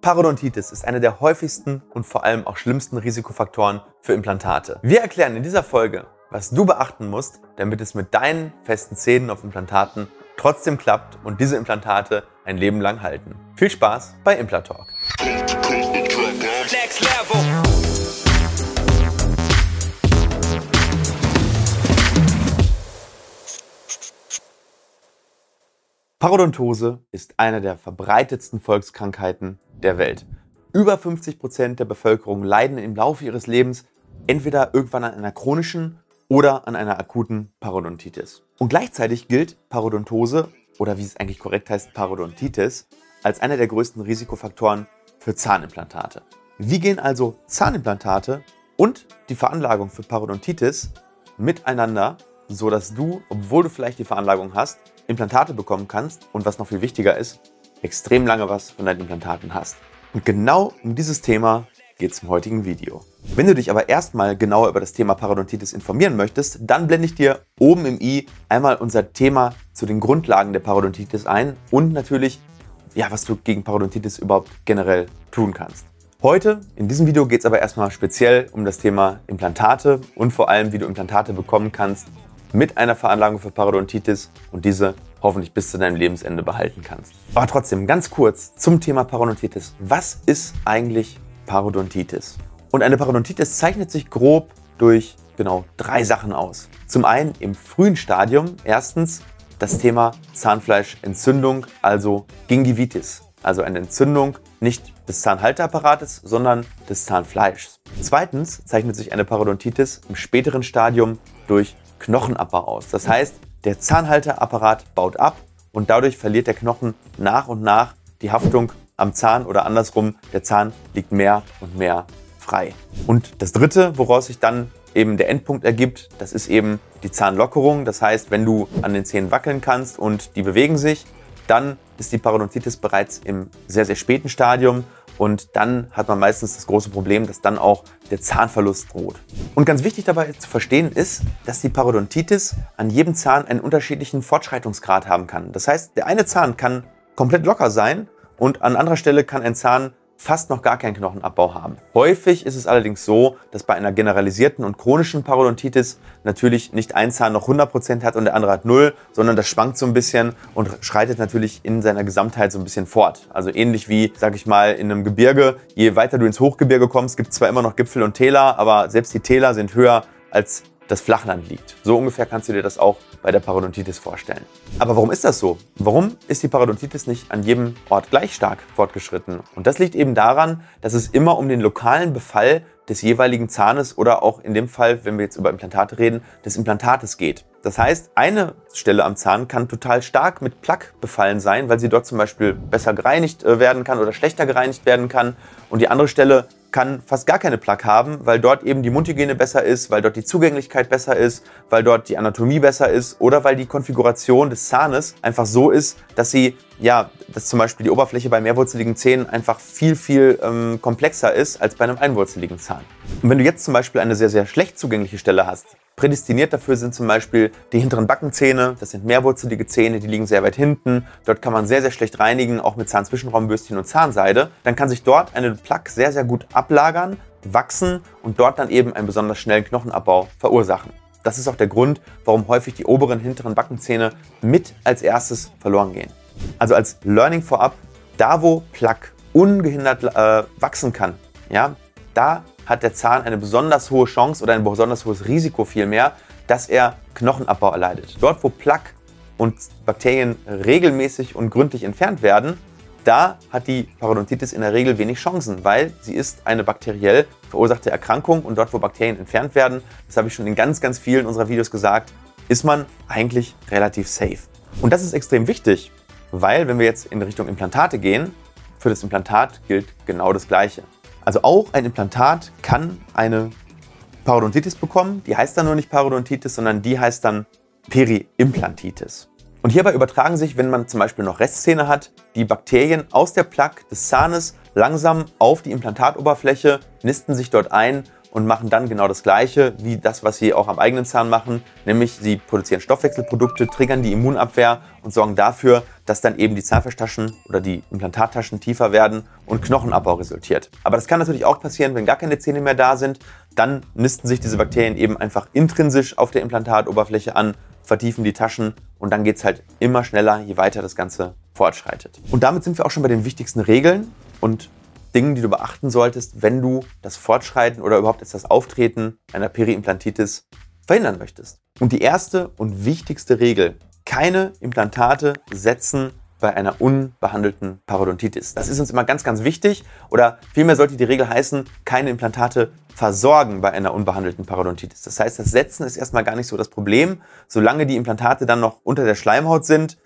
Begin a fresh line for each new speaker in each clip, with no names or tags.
Parodontitis ist einer der häufigsten und vor allem auch schlimmsten Risikofaktoren für Implantate. Wir erklären in dieser Folge, was du beachten musst, damit es mit deinen festen Zähnen auf Implantaten trotzdem klappt und diese Implantate ein Leben lang halten. Viel Spaß bei Implatalk. Next level. Parodontose ist eine der verbreitetsten Volkskrankheiten der Welt. Über 50 Prozent der Bevölkerung leiden im Laufe ihres Lebens entweder irgendwann an einer chronischen oder an einer akuten Parodontitis. Und gleichzeitig gilt Parodontose oder wie es eigentlich korrekt heißt Parodontitis als einer der größten Risikofaktoren für Zahnimplantate. Wie gehen also Zahnimplantate und die Veranlagung für Parodontitis miteinander, so dass du, obwohl du vielleicht die Veranlagung hast, Implantate bekommen kannst und was noch viel wichtiger ist, extrem lange was von deinen Implantaten hast. Und genau um dieses Thema geht es im heutigen Video. Wenn du dich aber erstmal genauer über das Thema Parodontitis informieren möchtest, dann blende ich dir oben im i einmal unser Thema zu den Grundlagen der Parodontitis ein und natürlich, ja, was du gegen Parodontitis überhaupt generell tun kannst. Heute in diesem Video geht es aber erstmal speziell um das Thema Implantate und vor allem, wie du Implantate bekommen kannst mit einer Veranlagung für Parodontitis und diese hoffentlich bis zu deinem Lebensende behalten kannst. Aber trotzdem ganz kurz zum Thema Parodontitis. Was ist eigentlich Parodontitis? Und eine Parodontitis zeichnet sich grob durch genau drei Sachen aus. Zum einen im frühen Stadium erstens das Thema Zahnfleischentzündung, also Gingivitis, also eine Entzündung nicht des Zahnhalteapparates, sondern des Zahnfleischs. Zweitens zeichnet sich eine Parodontitis im späteren Stadium durch Knochenabbau aus. Das heißt, der Zahnhalteapparat baut ab und dadurch verliert der Knochen nach und nach die Haftung am Zahn oder andersrum, der Zahn liegt mehr und mehr frei. Und das dritte, woraus sich dann eben der Endpunkt ergibt, das ist eben die Zahnlockerung. Das heißt, wenn du an den Zähnen wackeln kannst und die bewegen sich, dann ist die Parodontitis bereits im sehr, sehr späten Stadium und dann hat man meistens das große Problem, dass dann auch der Zahnverlust droht. Und ganz wichtig dabei zu verstehen ist, dass die Parodontitis an jedem Zahn einen unterschiedlichen Fortschreitungsgrad haben kann. Das heißt, der eine Zahn kann komplett locker sein und an anderer Stelle kann ein Zahn fast noch gar keinen Knochenabbau haben. Häufig ist es allerdings so, dass bei einer generalisierten und chronischen Parodontitis natürlich nicht ein Zahn noch 100% hat und der andere hat 0, sondern das schwankt so ein bisschen und schreitet natürlich in seiner Gesamtheit so ein bisschen fort. Also ähnlich wie, sag ich mal, in einem Gebirge, je weiter du ins Hochgebirge kommst, gibt es zwar immer noch Gipfel und Täler, aber selbst die Täler sind höher als das Flachland liegt. So ungefähr kannst du dir das auch bei der Parodontitis vorstellen. Aber warum ist das so? Warum ist die Parodontitis nicht an jedem Ort gleich stark fortgeschritten? Und das liegt eben daran, dass es immer um den lokalen Befall des jeweiligen Zahnes oder auch in dem Fall, wenn wir jetzt über Implantate reden, des Implantates geht. Das heißt, eine Stelle am Zahn kann total stark mit Plaque befallen sein, weil sie dort zum Beispiel besser gereinigt äh, werden kann oder schlechter gereinigt werden kann. Und die andere Stelle kann fast gar keine Plaque haben, weil dort eben die Mundhygiene besser ist, weil dort die Zugänglichkeit besser ist, weil dort die Anatomie besser ist oder weil die Konfiguration des Zahnes einfach so ist, dass sie, ja, dass zum Beispiel die Oberfläche bei mehrwurzeligen Zähnen einfach viel, viel ähm, komplexer ist als bei einem einwurzeligen Zahn. Und wenn du jetzt zum Beispiel eine sehr, sehr schlecht zugängliche Stelle hast, Prädestiniert dafür sind zum Beispiel die hinteren Backenzähne. Das sind mehrwurzelige Zähne, die liegen sehr weit hinten. Dort kann man sehr, sehr schlecht reinigen, auch mit Zahnzwischenraumbürstchen und Zahnseide. Dann kann sich dort eine Plaque sehr, sehr gut ablagern, wachsen und dort dann eben einen besonders schnellen Knochenabbau verursachen. Das ist auch der Grund, warum häufig die oberen hinteren Backenzähne mit als erstes verloren gehen. Also als Learning vorab, da wo Plaque ungehindert äh, wachsen kann, ja, da hat der Zahn eine besonders hohe Chance oder ein besonders hohes Risiko vielmehr, dass er Knochenabbau erleidet. Dort, wo Plaque und Bakterien regelmäßig und gründlich entfernt werden, da hat die Parodontitis in der Regel wenig Chancen, weil sie ist eine bakteriell verursachte Erkrankung und dort, wo Bakterien entfernt werden, das habe ich schon in ganz, ganz vielen unserer Videos gesagt, ist man eigentlich relativ safe. Und das ist extrem wichtig, weil wenn wir jetzt in Richtung Implantate gehen, für das Implantat gilt genau das Gleiche. Also auch ein Implantat kann eine Parodontitis bekommen. Die heißt dann nur nicht Parodontitis, sondern die heißt dann Periimplantitis. Und hierbei übertragen sich, wenn man zum Beispiel noch Restzähne hat, die Bakterien aus der Plaque des Zahnes langsam auf die Implantatoberfläche, nisten sich dort ein und machen dann genau das Gleiche wie das, was sie auch am eigenen Zahn machen, nämlich sie produzieren Stoffwechselprodukte, triggern die Immunabwehr und sorgen dafür, dass dann eben die Zahnfleischtaschen oder die Implantattaschen tiefer werden und Knochenabbau resultiert. Aber das kann natürlich auch passieren, wenn gar keine Zähne mehr da sind. Dann nisten sich diese Bakterien eben einfach intrinsisch auf der Implantatoberfläche an, vertiefen die Taschen und dann geht es halt immer schneller, je weiter das Ganze fortschreitet. Und damit sind wir auch schon bei den wichtigsten Regeln und Dingen, die du beachten solltest, wenn du das Fortschreiten oder überhaupt das Auftreten einer Periimplantitis verhindern möchtest. Und die erste und wichtigste Regel, keine Implantate setzen bei einer unbehandelten Parodontitis. Das ist uns immer ganz, ganz wichtig. Oder vielmehr sollte die Regel heißen, keine Implantate versorgen bei einer unbehandelten Parodontitis. Das heißt, das Setzen ist erstmal gar nicht so das Problem. Solange die Implantate dann noch unter der Schleimhaut sind,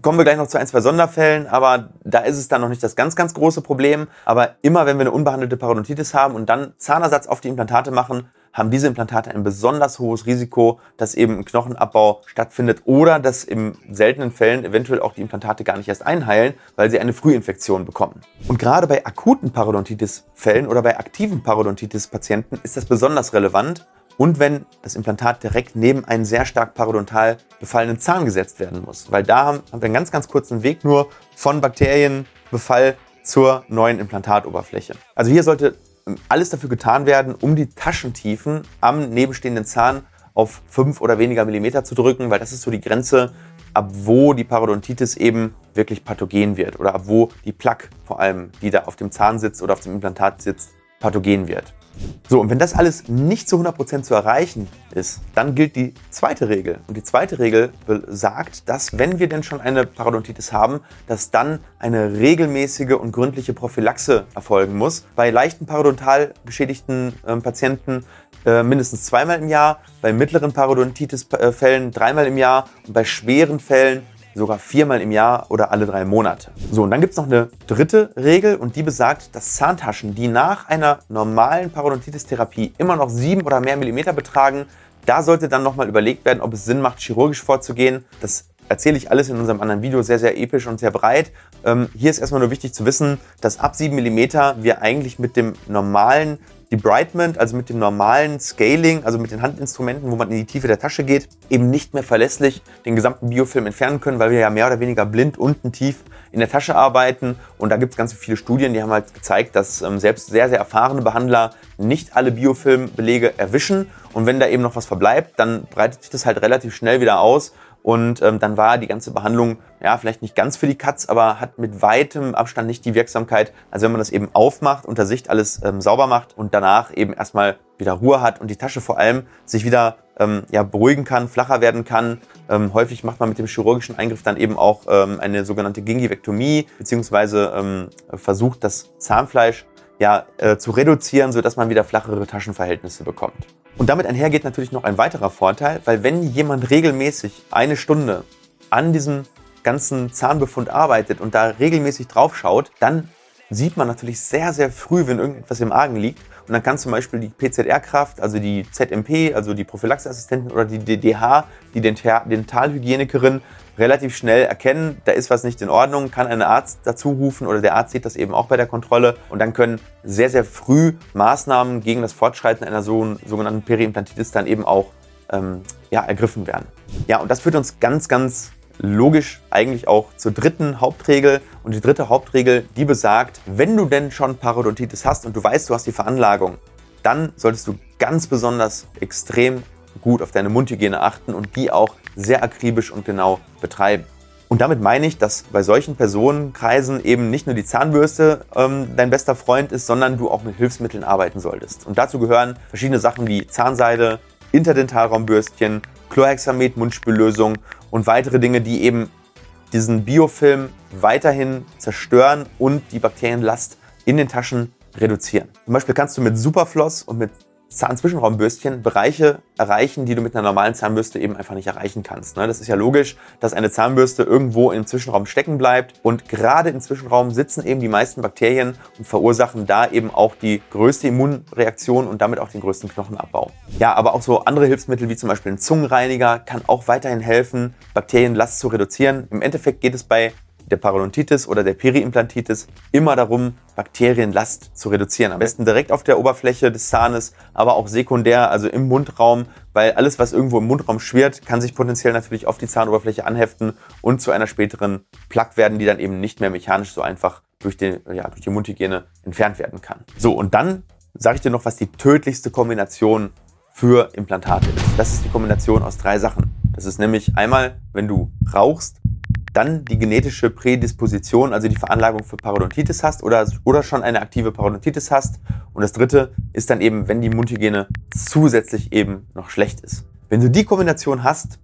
Kommen wir gleich noch zu ein, zwei Sonderfällen, aber da ist es dann noch nicht das ganz, ganz große Problem. Aber immer, wenn wir eine unbehandelte Parodontitis haben und dann Zahnersatz auf die Implantate machen, haben diese Implantate ein besonders hohes Risiko, dass eben ein Knochenabbau stattfindet oder dass in seltenen Fällen eventuell auch die Implantate gar nicht erst einheilen, weil sie eine Frühinfektion bekommen. Und gerade bei akuten Parodontitis-Fällen oder bei aktiven Parodontitis-Patienten ist das besonders relevant, und wenn das Implantat direkt neben einen sehr stark parodontal befallenen Zahn gesetzt werden muss. Weil da haben, wir einen ganz, ganz kurzen Weg nur von Bakterienbefall zur neuen Implantatoberfläche. Also hier sollte ähm, alles dafür getan werden, um die Taschentiefen am nebenstehenden Zahn auf 5 oder weniger Millimeter zu drücken, weil das ist so die Grenze, ab wo die Parodontitis eben wirklich pathogen wird oder ab wo die Plaque vor allem, die da auf dem Zahn sitzt oder auf dem Implantat sitzt, pathogen wird. So, und wenn das alles nicht zu 100% zu erreichen ist, dann gilt die zweite Regel. Und die zweite Regel besagt, dass wenn wir denn schon eine Parodontitis haben, dass dann eine regelmäßige und gründliche Prophylaxe erfolgen muss. Bei leichten parodontal geschädigten äh, Patienten äh, mindestens zweimal im Jahr, bei mittleren Parodontitis-Fällen dreimal im Jahr und bei schweren Fällen sogar viermal im Jahr oder alle drei Monate. So, und dann gibt es noch eine dritte Regel und die besagt, dass Zahntaschen, die nach einer normalen Parodontitis-Therapie immer noch sieben oder mehr Millimeter betragen, da sollte dann nochmal überlegt werden, ob es Sinn macht, chirurgisch vorzugehen. Das erzähle ich alles in unserem anderen Video sehr, sehr episch und sehr breit. Ähm, hier ist erstmal nur wichtig zu wissen, dass ab 7 mm wir eigentlich mit dem normalen Debridement, also mit dem normalen Scaling, also mit den Handinstrumenten, wo man in die Tiefe der Tasche geht, eben nicht mehr verlässlich den gesamten Biofilm entfernen können, weil wir ja mehr oder weniger blind unten tief in der Tasche arbeiten. Und da gibt es ganz viele Studien, die haben halt gezeigt, dass ähm, selbst sehr, sehr erfahrene Behandler nicht alle Biofilmbelege erwischen. Und wenn da eben noch was verbleibt, dann breitet sich das halt relativ schnell wieder aus und ähm, dann war die ganze Behandlung, ja, vielleicht nicht ganz für die Katz, aber hat mit weitem Abstand nicht die Wirksamkeit, als wenn man das eben aufmacht, unter Sicht alles ähm, sauber macht und danach eben erstmal wieder Ruhe hat und die Tasche vor allem sich wieder ähm, ja, beruhigen kann, flacher werden kann. Ähm, häufig macht man mit dem chirurgischen Eingriff dann eben auch ähm, eine sogenannte Gingivektomie, beziehungsweise ähm, versucht das Zahnfleisch ja, äh, zu reduzieren, sodass man wieder flachere Taschenverhältnisse bekommt. Und damit einhergeht natürlich noch ein weiterer Vorteil, weil wenn jemand regelmäßig eine Stunde an diesem ganzen Zahnbefund arbeitet und da regelmäßig drauf schaut, dann sieht man natürlich sehr, sehr früh, wenn irgendetwas im Argen liegt. Und dann kann zum Beispiel die PZR-Kraft, also die ZMP, also die Prophylaxeassistentin oder die DDH, die Dentalhygienikerin, relativ schnell erkennen, da ist was nicht in Ordnung, kann einen Arzt dazu rufen oder der Arzt sieht das eben auch bei der Kontrolle und dann können sehr, sehr früh Maßnahmen gegen das Fortschreiten einer so, sogenannten Periimplantitis dann eben auch ähm, ja, ergriffen werden. Ja, und das führt uns ganz, ganz logisch eigentlich auch zur dritten Hauptregel. Und die dritte Hauptregel, die besagt, wenn du denn schon Parodontitis hast und du weißt, du hast die Veranlagung, dann solltest du ganz besonders extrem gut auf deine Mundhygiene achten und die auch sehr akribisch und genau betreiben. Und damit meine ich, dass bei solchen Personenkreisen eben nicht nur die Zahnbürste ähm, dein bester Freund ist, sondern du auch mit Hilfsmitteln arbeiten solltest. Und dazu gehören verschiedene Sachen wie Zahnseide, Interdentalraumbürstchen, Chlorhexamet, Mundspüllösung und weitere Dinge, die eben diesen Biofilm weiterhin zerstören und die Bakterienlast in den Taschen reduzieren. Zum Beispiel kannst du mit Superfloss und mit Zahnzwischenraumbürstchen Bereiche erreichen, die du mit einer normalen Zahnbürste eben einfach nicht erreichen kannst. Ne? Das ist ja logisch, dass eine Zahnbürste irgendwo im Zwischenraum stecken bleibt und gerade im Zwischenraum sitzen eben die meisten Bakterien und verursachen da eben auch die größte Immunreaktion und damit auch den größten Knochenabbau. Ja, aber auch so andere Hilfsmittel wie zum Beispiel ein Zungenreiniger kann auch weiterhin helfen, Bakterienlast zu reduzieren. Im Endeffekt geht es bei der Parodontitis oder der Periimplantitis immer darum, Bakterienlast zu reduzieren. Am besten direkt auf der Oberfläche des Zahnes, aber auch sekundär, also im Mundraum, weil alles, was irgendwo im Mundraum schwirrt, kann sich potenziell natürlich auf die Zahnoberfläche anheften und zu einer späteren Plaque werden, die dann eben nicht mehr mechanisch so einfach durch, den, ja, durch die Mundhygiene entfernt werden kann. So, und dann sage ich dir noch, was die tödlichste Kombination für Implantate ist. Das ist die Kombination aus drei Sachen. Das ist nämlich einmal, wenn du rauchst, dann die genetische Prädisposition, also die Veranlagung für Parodontitis hast oder, oder schon eine aktive Parodontitis hast. Und das dritte ist dann eben, wenn die Mundhygiene zusätzlich eben noch schlecht ist. Wenn du die Kombination hast,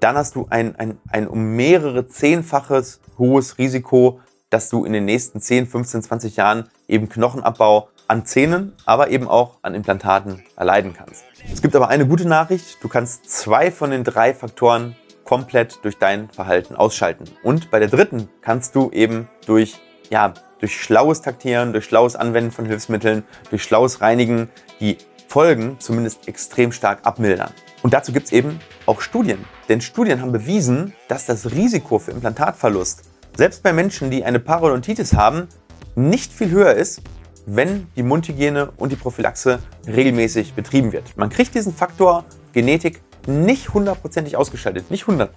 dann hast du ein, ein, ein um mehrere zehnfaches hohes Risiko, dass du in den nächsten 10, 15, 20 Jahren eben Knochenabbau an Zähnen, aber eben auch an Implantaten erleiden kannst. Es gibt aber eine gute Nachricht. Du kannst zwei von den drei Faktoren komplett durch dein Verhalten ausschalten. Und bei der dritten kannst du eben durch, ja, durch schlaues Taktieren, durch schlaues Anwenden von Hilfsmitteln, durch schlaues Reinigen die Folgen zumindest extrem stark abmildern. Und dazu gibt es eben auch Studien. Denn Studien haben bewiesen, dass das Risiko für Implantatverlust selbst bei Menschen, die eine Parodontitis haben, nicht viel höher ist, wenn die Mundhygiene und die Prophylaxe regelmäßig betrieben wird. Man kriegt diesen Faktor Genetik nicht hundertprozentig ausgeschaltet, nicht 100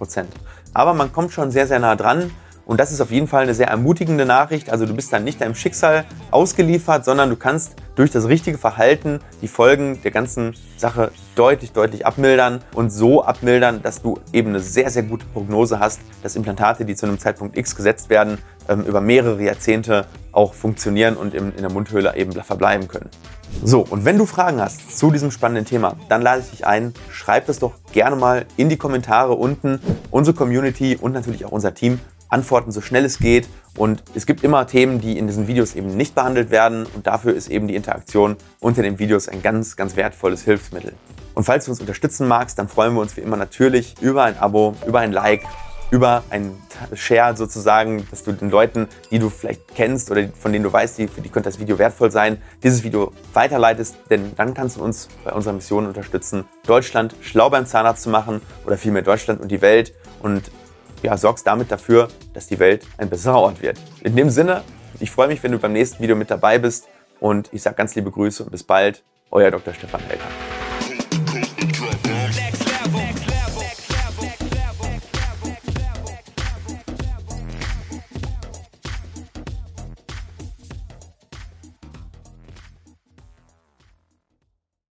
Aber man kommt schon sehr, sehr nah dran. Und das ist auf jeden Fall eine sehr ermutigende Nachricht. Also du bist dann nicht deinem Schicksal ausgeliefert, sondern du kannst durch das richtige Verhalten die Folgen der ganzen Sache deutlich, deutlich abmildern und so abmildern, dass du eben eine sehr, sehr gute Prognose hast, dass Implantate, die zu einem Zeitpunkt X gesetzt werden, ähm, über mehrere Jahrzehnte auch funktionieren und in der Mundhöhle eben verbleiben können. So, und wenn du Fragen hast zu diesem spannenden Thema, dann lade ich dich ein, schreib das doch gerne mal in die Kommentare unten. Unsere Community und natürlich auch unser Team antworten so schnell es geht. Und es gibt immer Themen, die in diesen Videos eben nicht behandelt werden. Und dafür ist eben die Interaktion unter den Videos ein ganz, ganz wertvolles Hilfsmittel. Und falls du uns unterstützen magst, dann freuen wir uns wie immer natürlich über ein Abo, über ein Like über ein Share sozusagen, dass du den Leuten, die du vielleicht kennst oder von denen du weißt, die, für die könnte das Video wertvoll sein, dieses Video weiterleitest, denn dann kannst du uns bei unserer Mission unterstützen, Deutschland schlau beim Zahnarzt zu machen oder vielmehr Deutschland und die Welt und ja, sorgst damit dafür, dass die Welt ein besserer Ort wird. In dem Sinne, ich freue mich, wenn du beim nächsten Video mit dabei bist und ich sage ganz liebe Grüße und bis bald, euer Dr. Stefan Helker.